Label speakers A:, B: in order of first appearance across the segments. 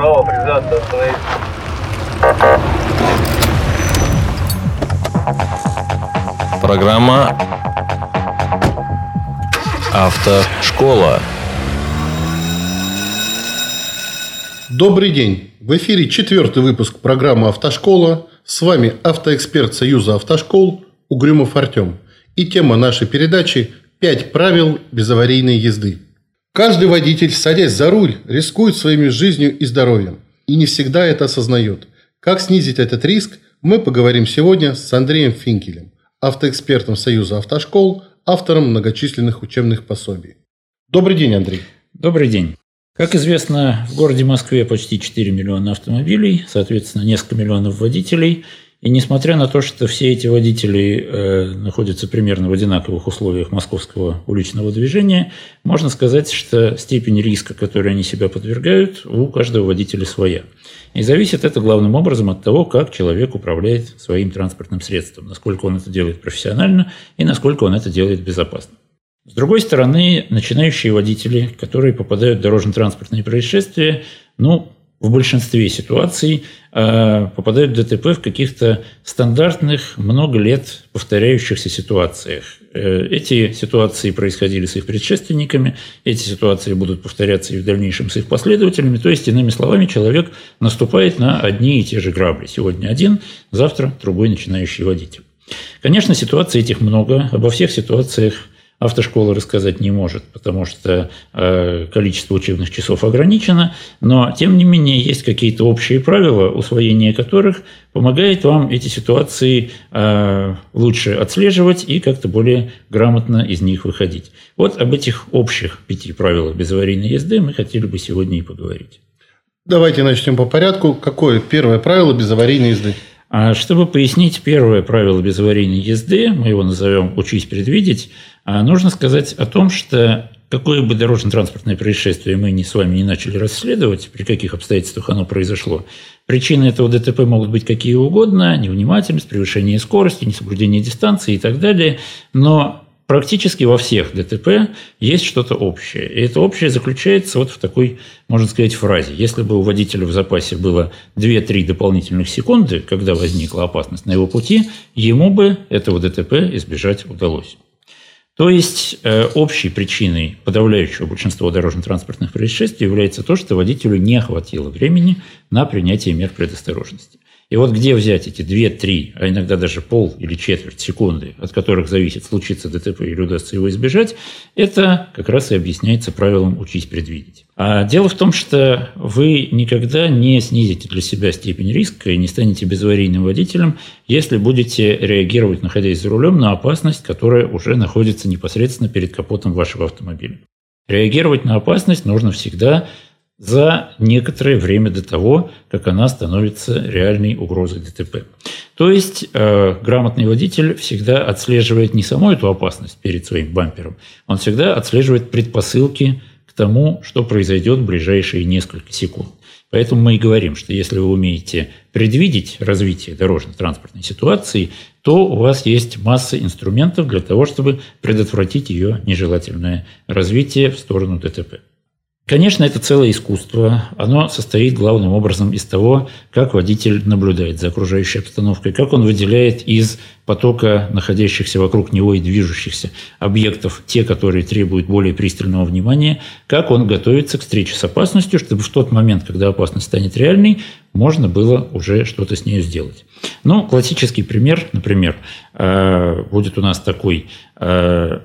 A: Право, прижаться, остановиться.
B: Программа «Автошкола».
C: Добрый день! В эфире четвертый выпуск программы «Автошкола». С вами автоэксперт Союза автошкол Угрюмов Артем. И тема нашей передачи «Пять правил безаварийной езды». Каждый водитель, садясь за руль, рискует своими жизнью и здоровьем. И не всегда это осознает. Как снизить этот риск, мы поговорим сегодня с Андреем Финкелем, автоэкспертом Союза автошкол, автором многочисленных учебных пособий. Добрый день, Андрей.
D: Добрый день. Как известно, в городе Москве почти 4 миллиона автомобилей, соответственно, несколько миллионов водителей – и несмотря на то, что все эти водители э, находятся примерно в одинаковых условиях московского уличного движения, можно сказать, что степень риска, которой они себя подвергают, у каждого водителя своя. И зависит это главным образом от того, как человек управляет своим транспортным средством, насколько он это делает профессионально и насколько он это делает безопасно. С другой стороны, начинающие водители, которые попадают в дорожно-транспортные происшествия, ну, в большинстве ситуаций попадают в ДТП в каких-то стандартных, много лет повторяющихся ситуациях. Э, эти ситуации происходили с их предшественниками, эти ситуации будут повторяться и в дальнейшем с их последователями. То есть, иными словами, человек наступает на одни и те же грабли. Сегодня один, завтра другой начинающий водитель. Конечно, ситуаций этих много. Обо всех ситуациях автошкола рассказать не может, потому что э, количество учебных часов ограничено, но тем не менее есть какие-то общие правила, усвоение которых помогает вам эти ситуации э, лучше отслеживать и как-то более грамотно из них выходить. Вот об этих общих пяти правилах безаварийной езды мы хотели бы сегодня и поговорить.
C: Давайте начнем по порядку. Какое первое правило безаварийной езды?
D: А чтобы пояснить первое правило безаварийной езды, мы его назовем «учись предвидеть», а нужно сказать о том, что какое бы дорожно-транспортное происшествие мы не с вами не начали расследовать, при каких обстоятельствах оно произошло, причины этого ДТП могут быть какие угодно, невнимательность, превышение скорости, несоблюдение дистанции и так далее, но практически во всех ДТП есть что-то общее. И это общее заключается вот в такой, можно сказать, фразе. Если бы у водителя в запасе было 2-3 дополнительных секунды, когда возникла опасность на его пути, ему бы этого ДТП избежать удалось. То есть э, общей причиной подавляющего большинства дорожно-транспортных происшествий является то, что водителю не хватило времени на принятие мер предосторожности. И вот где взять эти 2-3, а иногда даже пол или четверть секунды, от которых зависит, случится ДТП или удастся его избежать, это как раз и объясняется правилом «учись предвидеть». А дело в том, что вы никогда не снизите для себя степень риска и не станете безаварийным водителем, если будете реагировать, находясь за рулем, на опасность, которая уже находится непосредственно перед капотом вашего автомобиля. Реагировать на опасность нужно всегда за некоторое время до того, как она становится реальной угрозой ДТП. То есть э, грамотный водитель всегда отслеживает не саму эту опасность перед своим бампером, он всегда отслеживает предпосылки к тому, что произойдет в ближайшие несколько секунд. Поэтому мы и говорим, что если вы умеете предвидеть развитие дорожно-транспортной ситуации, то у вас есть масса инструментов для того, чтобы предотвратить ее нежелательное развитие в сторону ДТП. Конечно, это целое искусство. Оно состоит главным образом из того, как водитель наблюдает за окружающей обстановкой, как он выделяет из потока находящихся вокруг него и движущихся объектов те, которые требуют более пристального внимания, как он готовится к встрече с опасностью, чтобы в тот момент, когда опасность станет реальной, можно было уже что-то с ней сделать. Ну, классический пример, например, э, будет у нас такой э,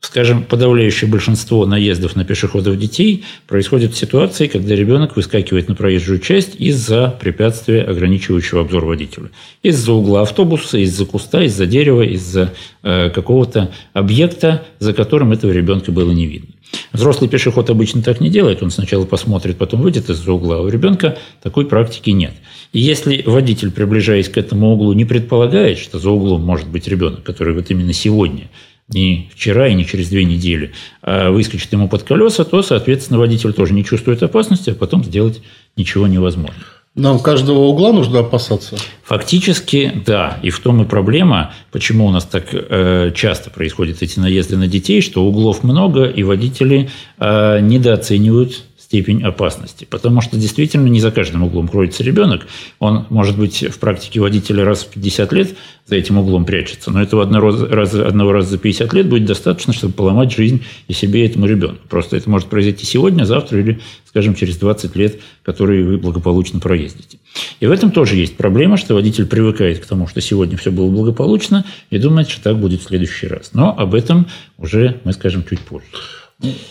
D: Скажем, подавляющее большинство наездов на пешеходов детей происходит в ситуации, когда ребенок выскакивает на проезжую часть из-за препятствия, ограничивающего обзор водителя. Из-за угла автобуса, из-за куста, из-за дерева, из-за э, какого-то объекта, за которым этого ребенка было не видно. Взрослый пешеход обычно так не делает. Он сначала посмотрит, потом выйдет из-за угла. У ребенка такой практики нет. И если водитель, приближаясь к этому углу, не предполагает, что за углом может быть ребенок, который вот именно сегодня не вчера и не через две недели, а выскочит ему под колеса, то, соответственно, водитель тоже не чувствует опасности, а потом сделать ничего невозможно.
C: Нам каждого угла нужно опасаться?
D: Фактически, да. И в том и проблема, почему у нас так э, часто происходят эти наезды на детей, что углов много, и водители э, недооценивают степень опасности. Потому что действительно не за каждым углом кроется ребенок. Он, может быть, в практике водителя раз в 50 лет за этим углом прячется. Но этого одного раза, одного раза за 50 лет будет достаточно, чтобы поломать жизнь и себе, и этому ребенку. Просто это может произойти сегодня, завтра или, скажем, через 20 лет, которые вы благополучно проездите. И в этом тоже есть проблема, что водитель привыкает к тому, что сегодня все было благополучно, и думает, что так будет в следующий раз. Но об этом уже мы скажем чуть позже.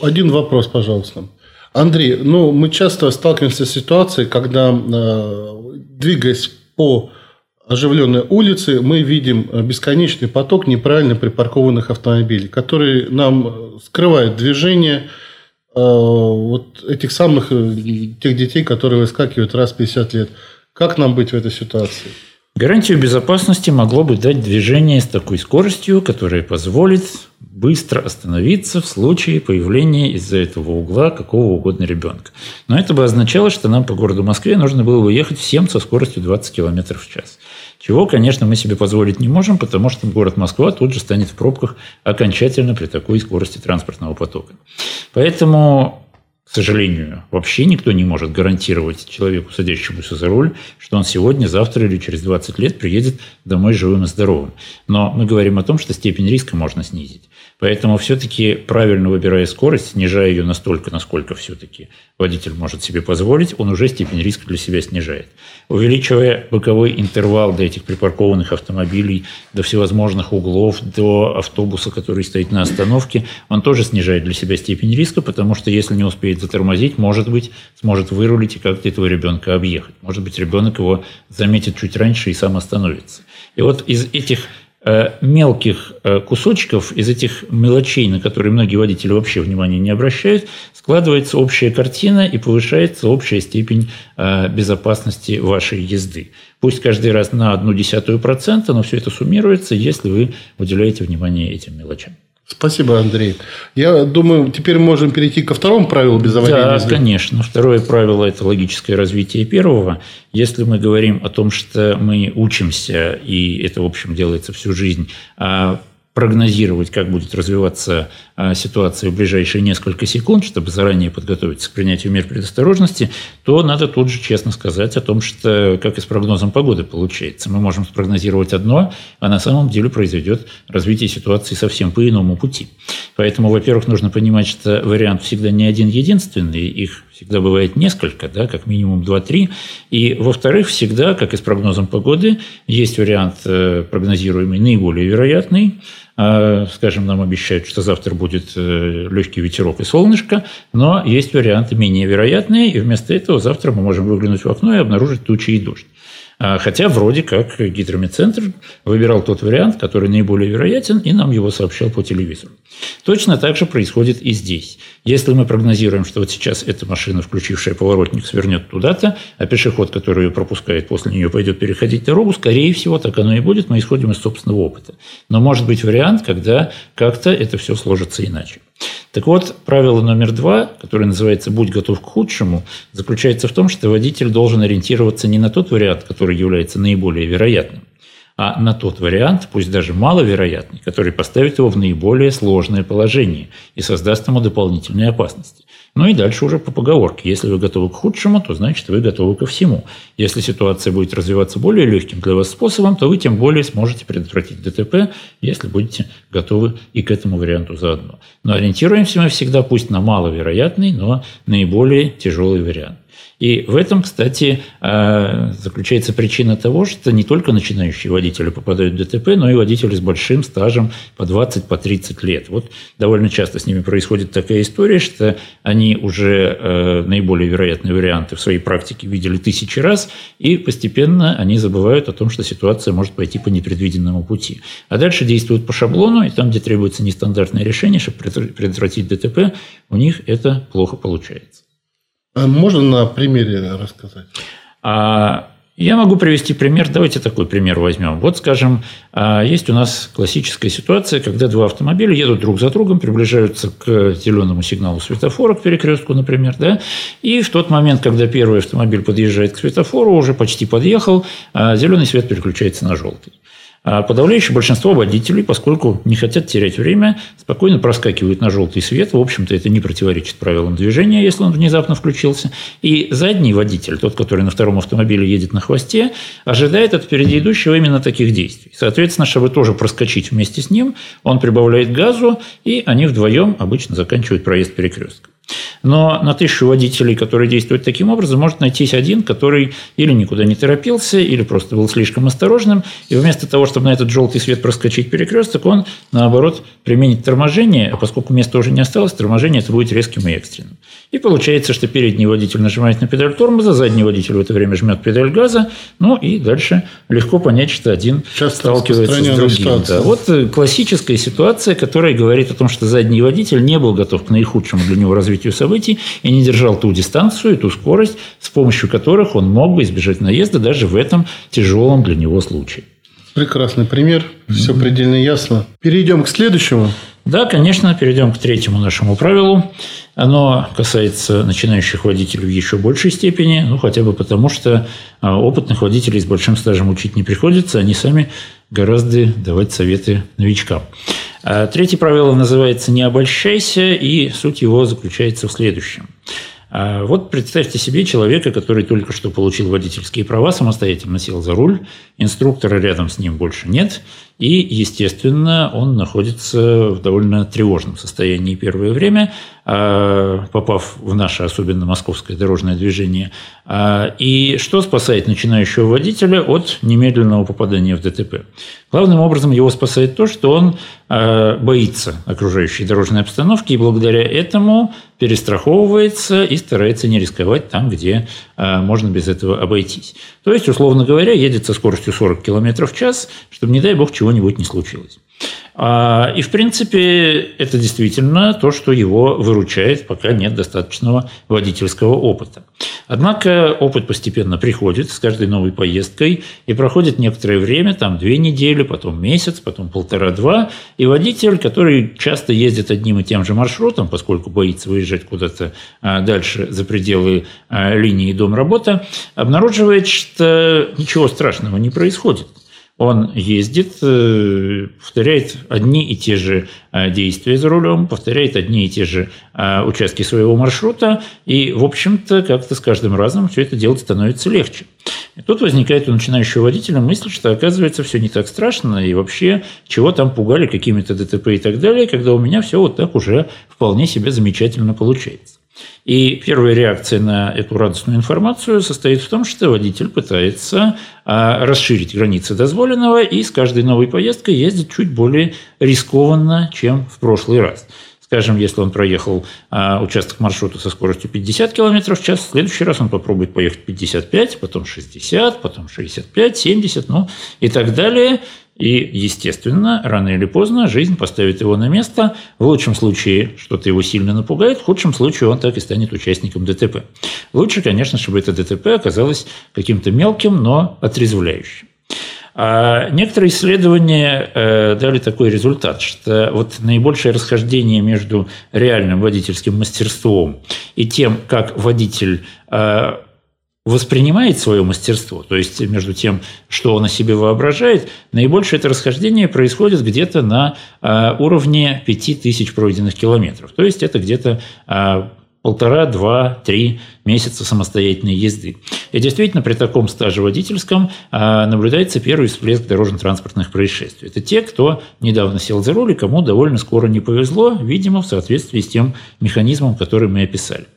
C: Один вопрос, пожалуйста. Андрей, ну, мы часто сталкиваемся с ситуацией, когда, э, двигаясь по оживленной улице, мы видим бесконечный поток неправильно припаркованных автомобилей, которые нам скрывают движение э, вот этих самых э, тех детей, которые выскакивают раз в 50 лет. Как нам быть в этой ситуации?
D: Гарантию безопасности могло бы дать движение с такой скоростью, которая позволит быстро остановиться в случае появления из-за этого угла какого угодно ребенка. Но это бы означало, что нам по городу Москве нужно было бы ехать всем со скоростью 20 км в час. Чего, конечно, мы себе позволить не можем, потому что город Москва тут же станет в пробках окончательно при такой скорости транспортного потока. Поэтому к сожалению, вообще никто не может гарантировать человеку, садящемуся за руль, что он сегодня, завтра или через 20 лет приедет домой живым и здоровым. Но мы говорим о том, что степень риска можно снизить. Поэтому все-таки правильно выбирая скорость, снижая ее настолько, насколько все-таки водитель может себе позволить, он уже степень риска для себя снижает. Увеличивая боковой интервал до этих припаркованных автомобилей, до всевозможных углов, до автобуса, который стоит на остановке, он тоже снижает для себя степень риска, потому что если не успеет затормозить, может быть, сможет вырулить и как-то этого ребенка объехать. Может быть, ребенок его заметит чуть раньше и сам остановится. И вот из этих Э, мелких э, кусочков, из этих мелочей, на которые многие водители вообще внимания не обращают, складывается общая картина и повышается общая степень э, безопасности вашей езды. Пусть каждый раз на одну десятую процента, но все это суммируется, если вы уделяете внимание этим мелочам.
C: Спасибо, Андрей. Я думаю, теперь можем перейти ко второму правилу без аварийной
D: Да, езды. конечно. Второе правило – это логическое развитие первого. Если мы говорим о том, что мы учимся, и это, в общем, делается всю жизнь, а прогнозировать, как будет развиваться а, ситуация в ближайшие несколько секунд, чтобы заранее подготовиться к принятию мер предосторожности, то надо тут же честно сказать о том, что как и с прогнозом погоды получается. Мы можем спрогнозировать одно, а на самом деле произойдет развитие ситуации совсем по иному пути. Поэтому, во-первых, нужно понимать, что вариант всегда не один единственный, их всегда бывает несколько, да, как минимум 2-3. И, во-вторых, всегда, как и с прогнозом погоды, есть вариант э, прогнозируемый наиболее вероятный, скажем, нам обещают, что завтра будет э, легкий ветерок и солнышко, но есть варианты менее вероятные, и вместо этого завтра мы можем выглянуть в окно и обнаружить тучи и дождь. А, хотя вроде как гидрометцентр выбирал тот вариант, который наиболее вероятен, и нам его сообщал по телевизору. Точно так же происходит и здесь. Если мы прогнозируем, что вот сейчас эта машина, включившая поворотник, свернет туда-то, а пешеход, который ее пропускает, после нее пойдет переходить дорогу, скорее всего, так оно и будет, мы исходим из собственного опыта. Но может быть вариант, когда как-то это все сложится иначе. Так вот, правило номер два, которое называется «будь готов к худшему», заключается в том, что водитель должен ориентироваться не на тот вариант, который является наиболее вероятным, а на тот вариант, пусть даже маловероятный, который поставит его в наиболее сложное положение и создаст ему дополнительные опасности. Ну и дальше уже по поговорке. Если вы готовы к худшему, то значит вы готовы ко всему. Если ситуация будет развиваться более легким для вас способом, то вы тем более сможете предотвратить ДТП, если будете готовы и к этому варианту заодно. Но ориентируемся мы всегда пусть на маловероятный, но наиболее тяжелый вариант. И в этом, кстати, а, заключается причина того, что не только начинающие водители попадают в ДТП, но и водители с большим стажем по 20-30 по 30 лет. Вот довольно часто с ними происходит такая история, что они уже э, наиболее вероятные варианты в своей практике видели тысячи раз, и постепенно они забывают о том, что ситуация может пойти по непредвиденному пути. А дальше действуют по шаблону, и там, где требуется нестандартное решение, чтобы предотвратить ДТП, у них это плохо получается.
C: А можно на примере рассказать?
D: А, я могу привести пример. Давайте такой пример возьмем. Вот, скажем, а, есть у нас классическая ситуация, когда два автомобиля едут друг за другом, приближаются к зеленому сигналу светофора, к перекрестку, например, да, и в тот момент, когда первый автомобиль подъезжает к светофору, уже почти подъехал, зеленый свет переключается на желтый. А подавляющее большинство водителей, поскольку не хотят терять время, спокойно проскакивают на желтый свет. В общем-то, это не противоречит правилам движения, если он внезапно включился. И задний водитель, тот, который на втором автомобиле едет на хвосте, ожидает от впереди идущего именно таких действий. Соответственно, чтобы тоже проскочить вместе с ним, он прибавляет газу, и они вдвоем обычно заканчивают проезд перекрестка. Но на тысячу водителей, которые действуют таким образом, может найтись один, который или никуда не торопился, или просто был слишком осторожным, и вместо того, чтобы на этот желтый свет проскочить перекресток, он, наоборот, применит торможение, а поскольку места уже не осталось, торможение это будет резким и экстренным. И получается, что передний водитель нажимает на педаль тормоза, задний водитель в это время жмет педаль газа, ну и дальше легко понять, что один Часто сталкивается с другим. Да. Вот э, классическая ситуация, которая говорит о том, что задний водитель не был готов к наихудшему для него развитию событий и не держал ту дистанцию и ту скорость, с помощью которых он мог бы избежать наезда даже в этом тяжелом для него случае.
C: Прекрасный пример, все предельно ясно. Перейдем к следующему.
D: Да, конечно, перейдем к третьему нашему правилу. Оно касается начинающих водителей в еще большей степени, ну, хотя бы потому, что а, опытных водителей с большим стажем учить не приходится, они сами гораздо давать советы новичкам. А третье правило называется «не обольщайся», и суть его заключается в следующем. А вот представьте себе человека, который только что получил водительские права, самостоятельно сел за руль, инструктора рядом с ним больше нет, и, естественно, он находится в довольно тревожном состоянии первое время, попав в наше, особенно московское дорожное движение. А, и что спасает начинающего водителя от немедленного попадания в ДТП? Главным образом его спасает то, что он а, боится окружающей дорожной обстановки и благодаря этому перестраховывается и старается не рисковать там, где можно без этого обойтись. То есть, условно говоря, едет со скоростью 40 км в час, чтобы, не дай бог, чего-нибудь не случилось. А, и, в принципе, это действительно то, что его выручает, пока нет достаточного водительского опыта. Однако опыт постепенно приходит с каждой новой поездкой и проходит некоторое время, там две недели, потом месяц, потом полтора-два, и водитель, который часто ездит одним и тем же маршрутом, поскольку боится выезжать куда-то а, дальше за пределы а, линии дом-работа, обнаруживает, что ничего страшного не происходит – он ездит, э, повторяет одни и те же э, действия за рулем, повторяет одни и те же э, участки своего маршрута, и, в общем-то, как-то с каждым разом все это делать становится легче. И тут возникает у начинающего водителя мысль, что, оказывается, все не так страшно, и вообще, чего там пугали какими-то ДТП и так далее, когда у меня все вот так уже вполне себе замечательно получается. И первая реакция на эту радостную информацию состоит в том, что водитель пытается а, расширить границы дозволенного и с каждой новой поездкой ездить чуть более рискованно, чем в прошлый раз. Скажем, если он проехал а, участок маршрута со скоростью 50 км в час, в следующий раз он попробует поехать 55, потом 60, потом 65, 70, ну и так далее. И, естественно, рано или поздно жизнь поставит его на место. В лучшем случае что-то его сильно напугает, в худшем случае он так и станет участником ДТП. Лучше, конечно, чтобы это ДТП оказалось каким-то мелким, но отрезвляющим. А некоторые исследования э, дали такой результат, что вот наибольшее расхождение между реальным водительским мастерством и тем, как водитель э, воспринимает свое мастерство, то есть между тем, что он о себе воображает, наибольшее это расхождение происходит где-то на а, уровне 5000 пройденных километров. То есть это где-то а, полтора, два, три месяца самостоятельной езды. И действительно, при таком стаже водительском а, наблюдается первый всплеск дорожно-транспортных происшествий. Это те, кто недавно сел за руль и кому довольно скоро не повезло, видимо, в соответствии с тем механизмом, который мы описали.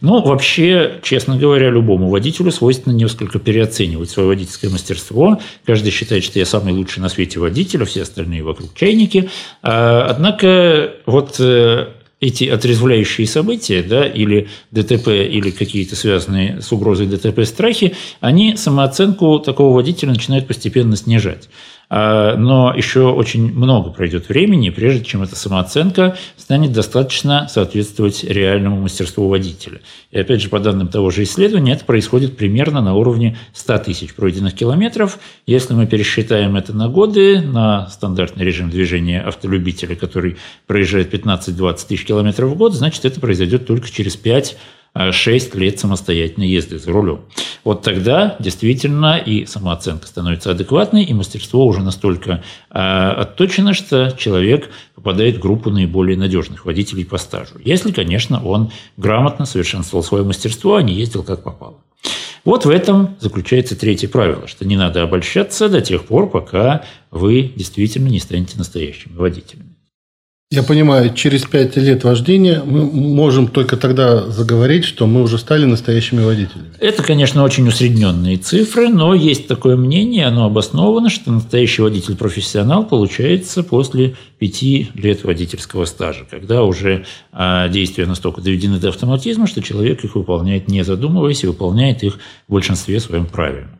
D: Ну, вообще, честно говоря, любому водителю свойственно несколько переоценивать свое водительское мастерство. Каждый считает, что я самый лучший на свете водитель, а все остальные вокруг чайники. А, однако, вот э, эти отрезвляющие события, да, или ДТП, или какие-то связанные с угрозой ДТП страхи, они самооценку такого водителя начинают постепенно снижать. А, но еще очень много пройдет времени, прежде чем эта самооценка станет достаточно соответствовать реальному мастерству водителя. И опять же, по данным того же исследования, это происходит примерно на уровне 100 тысяч пройденных километров. Если мы пересчитаем это на годы, на стандартный режим движения автолюбителя, который проезжает 15-20 тысяч километров в год, значит, это произойдет только через 5 6 лет самостоятельной езды за рулем. Вот тогда действительно и самооценка становится адекватной, и мастерство уже настолько отточено, что человек попадает в группу наиболее надежных водителей по стажу. Если, конечно, он грамотно совершенствовал свое мастерство, а не ездил как попало. Вот в этом заключается третье правило, что не надо обольщаться до тех пор, пока вы действительно не станете настоящими водителями.
C: Я понимаю, через пять лет вождения мы можем только тогда заговорить, что мы уже стали настоящими водителями.
D: Это, конечно, очень усредненные цифры, но есть такое мнение, оно обосновано, что настоящий водитель-профессионал получается после пяти лет водительского стажа, когда уже а, действия настолько доведены до автоматизма, что человек их выполняет не задумываясь и выполняет их в большинстве своем правильно.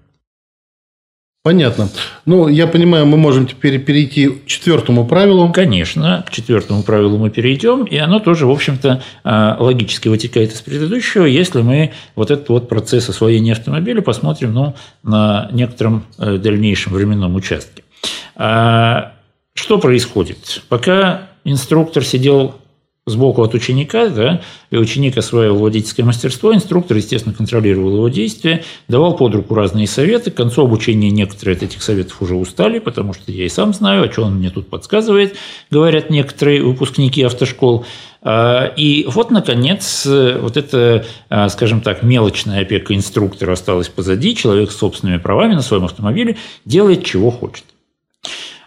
C: Понятно. Ну, я понимаю, мы можем теперь перейти к четвертому правилу.
D: Конечно, к четвертому правилу мы перейдем, и оно тоже, в общем-то, а, логически вытекает из предыдущего, если мы вот этот вот процесс освоения автомобиля посмотрим ну, на некотором э, дальнейшем временном участке. А, что происходит? Пока инструктор сидел сбоку от ученика, да, и ученик осваивал водительское мастерство, инструктор, естественно, контролировал его действия, давал под руку разные советы. К концу обучения некоторые от этих советов уже устали, потому что я и сам знаю, о чем он мне тут подсказывает, говорят некоторые выпускники автошкол. А, и вот, наконец, вот эта, а, скажем так, мелочная опека инструктора осталась позади, человек с собственными правами на своем автомобиле делает, чего хочет.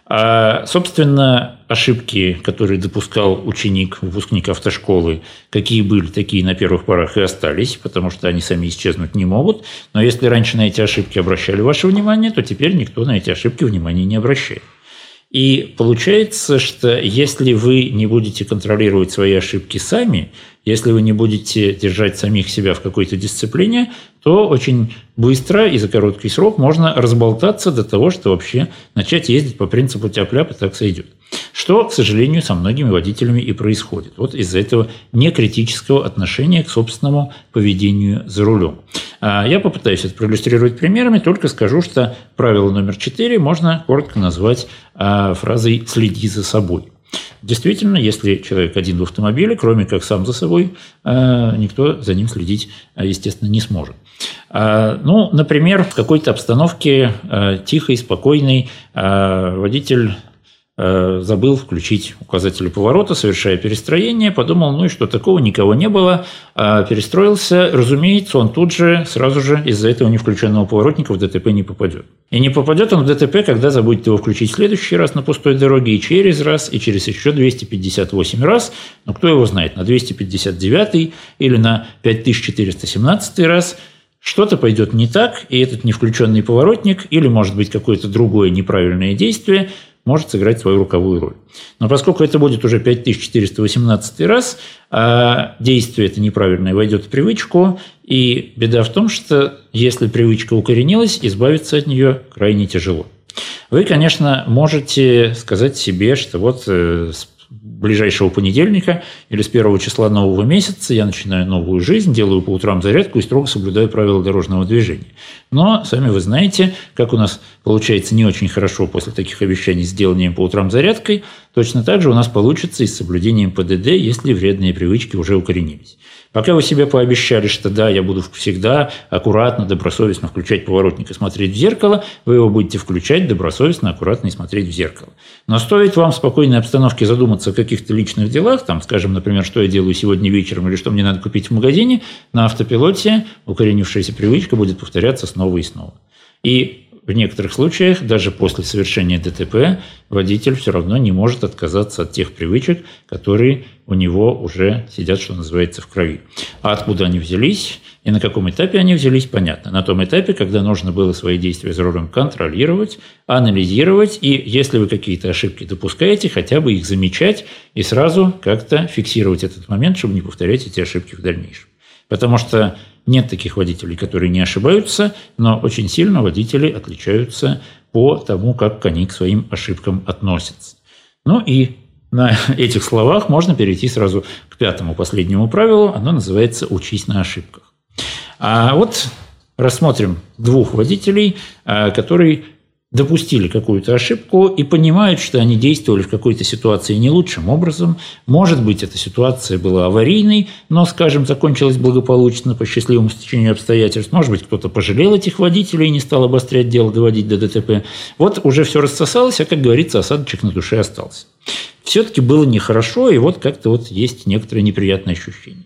D: А, собственно, ошибки, которые допускал ученик, выпускник автошколы, какие были, такие на первых порах и остались, потому что они сами исчезнуть не могут. Но если раньше на эти ошибки обращали ваше внимание, то теперь никто на эти ошибки внимания не обращает. И получается, что если вы не будете контролировать свои ошибки сами, если вы не будете держать самих себя в какой-то дисциплине, то очень быстро и за короткий срок можно разболтаться до того, что вообще начать ездить по принципу тяп-ляп и так сойдет. Что, к сожалению, со многими водителями и происходит. Вот из-за этого некритического отношения к собственному поведению за рулем. А я попытаюсь это проиллюстрировать примерами, только скажу, что правило номер четыре можно коротко назвать а, фразой «следи за собой». Действительно, если человек один в автомобиле, кроме как сам за собой, а, никто за ним следить, естественно, не сможет. Ну, например, в какой-то обстановке тихой, спокойной водитель забыл включить указатели поворота, совершая перестроение, подумал, ну и что такого, никого не было, а перестроился, разумеется, он тут же, сразу же из-за этого невключенного поворотника в ДТП не попадет. И не попадет он в ДТП, когда забудет его включить в следующий раз на пустой дороге, и через раз, и через еще 258 раз, но кто его знает, на 259 или на 5417 раз – что-то пойдет не так, и этот невключенный поворотник или, может быть, какое-то другое неправильное действие может сыграть свою руковую роль. Но поскольку это будет уже 5418 раз, а действие это неправильное войдет в привычку, и беда в том, что если привычка укоренилась, избавиться от нее крайне тяжело. Вы, конечно, можете сказать себе, что вот э, ближайшего понедельника или с первого числа нового месяца я начинаю новую жизнь, делаю по утрам зарядку и строго соблюдаю правила дорожного движения. Но, сами вы знаете, как у нас получается не очень хорошо после таких обещаний с деланием по утрам зарядкой, точно так же у нас получится и с соблюдением ПДД, если вредные привычки уже укоренились. Пока вы себе пообещали, что да, я буду всегда аккуратно, добросовестно включать поворотник и смотреть в зеркало, вы его будете включать добросовестно, аккуратно и смотреть в зеркало. Но стоит вам в спокойной обстановке задуматься о каких-то личных делах, там, скажем, например, что я делаю сегодня вечером или что мне надо купить в магазине, на автопилоте укоренившаяся привычка будет повторяться снова и снова. И в некоторых случаях, даже после совершения ДТП, водитель все равно не может отказаться от тех привычек, которые у него уже сидят, что называется, в крови. А откуда они взялись и на каком этапе они взялись, понятно. На том этапе, когда нужно было свои действия за рулем контролировать, анализировать, и если вы какие-то ошибки допускаете, хотя бы их замечать и сразу как-то фиксировать этот момент, чтобы не повторять эти ошибки в дальнейшем. Потому что нет таких водителей, которые не ошибаются, но очень сильно водители отличаются по тому, как они к своим ошибкам относятся. Ну и на этих словах можно перейти сразу к пятому последнему правилу. Оно называется «учись на ошибках». А вот рассмотрим двух водителей, а, которые допустили какую-то ошибку и понимают, что они действовали в какой-то ситуации не лучшим образом. Может быть, эта ситуация была аварийной, но, скажем, закончилась благополучно по счастливому стечению обстоятельств. Может быть, кто-то пожалел этих водителей и не стал обострять дело, доводить до ДТП. Вот уже все рассосалось, а, как говорится, осадочек на душе остался. Все-таки было нехорошо, и вот как-то вот есть некоторые неприятные ощущения.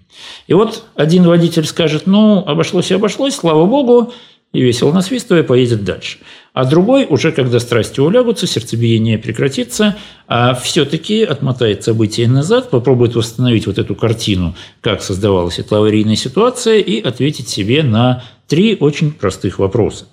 D: И вот один водитель скажет, ну, обошлось и обошлось, слава богу, и весело насвистывая поедет дальше. А другой, уже когда страсти улягутся, сердцебиение прекратится, а все-таки отмотает события назад, попробует восстановить вот эту картину, как создавалась эта аварийная ситуация, и ответить себе на три очень простых вопроса.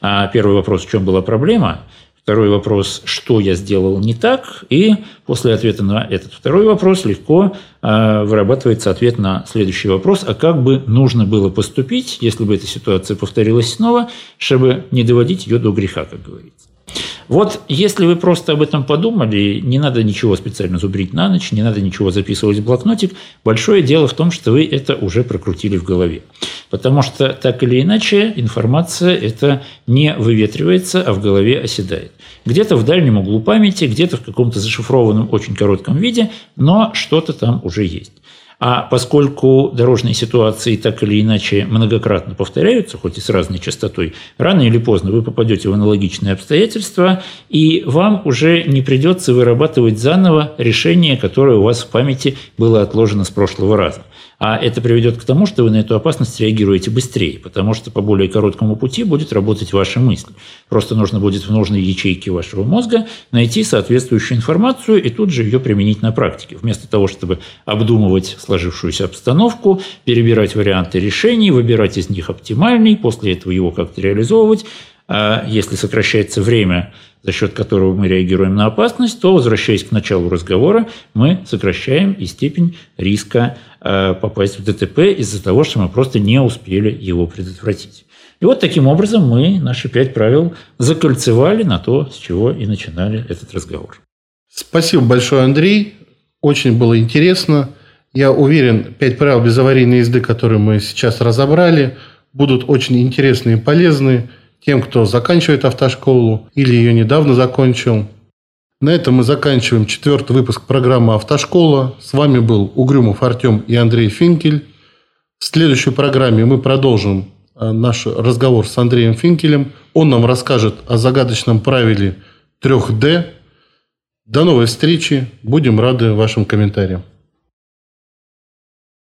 D: А первый вопрос, в чем была проблема – Второй вопрос, что я сделал не так, и после ответа на этот второй вопрос легко э, вырабатывается ответ на следующий вопрос, а как бы нужно было поступить, если бы эта ситуация повторилась снова, чтобы не доводить ее до греха, как говорится. Вот если вы просто об этом подумали, не надо ничего специально зубрить на ночь, не надо ничего записывать в блокнотик. Большое дело в том, что вы это уже прокрутили в голове. Потому что так или иначе информация это не выветривается, а в голове оседает. Где-то в дальнем углу памяти, где-то в каком-то зашифрованном очень коротком виде, но что-то там уже есть. А поскольку дорожные ситуации так или иначе многократно повторяются, хоть и с разной частотой, рано или поздно вы попадете в аналогичные обстоятельства, и вам уже не придется вырабатывать заново решение, которое у вас в памяти было отложено с прошлого раза. А это приведет к тому, что вы на эту опасность реагируете быстрее, потому что по более короткому пути будет работать ваша мысль. Просто нужно будет в нужной ячейке вашего мозга найти соответствующую информацию и тут же ее применить на практике. Вместо того, чтобы обдумывать сложившуюся обстановку, перебирать варианты решений, выбирать из них оптимальный, после этого его как-то реализовывать, а если сокращается время, за счет которого мы реагируем на опасность, то, возвращаясь к началу разговора, мы сокращаем и степень риска э, попасть в ДТП из-за того, что мы просто не успели его предотвратить. И вот таким образом мы наши пять правил закольцевали на то, с чего и начинали этот разговор.
C: Спасибо большое, Андрей. Очень было интересно. Я уверен, пять правил безаварийной езды, которые мы сейчас разобрали, будут очень интересны и полезны тем, кто заканчивает автошколу или ее недавно закончил. На этом мы заканчиваем четвертый выпуск программы «Автошкола». С вами был Угрюмов Артем и Андрей Финкель. В следующей программе мы продолжим э, наш разговор с Андреем Финкелем. Он нам расскажет о загадочном правиле 3D. До новой встречи. Будем рады вашим комментариям.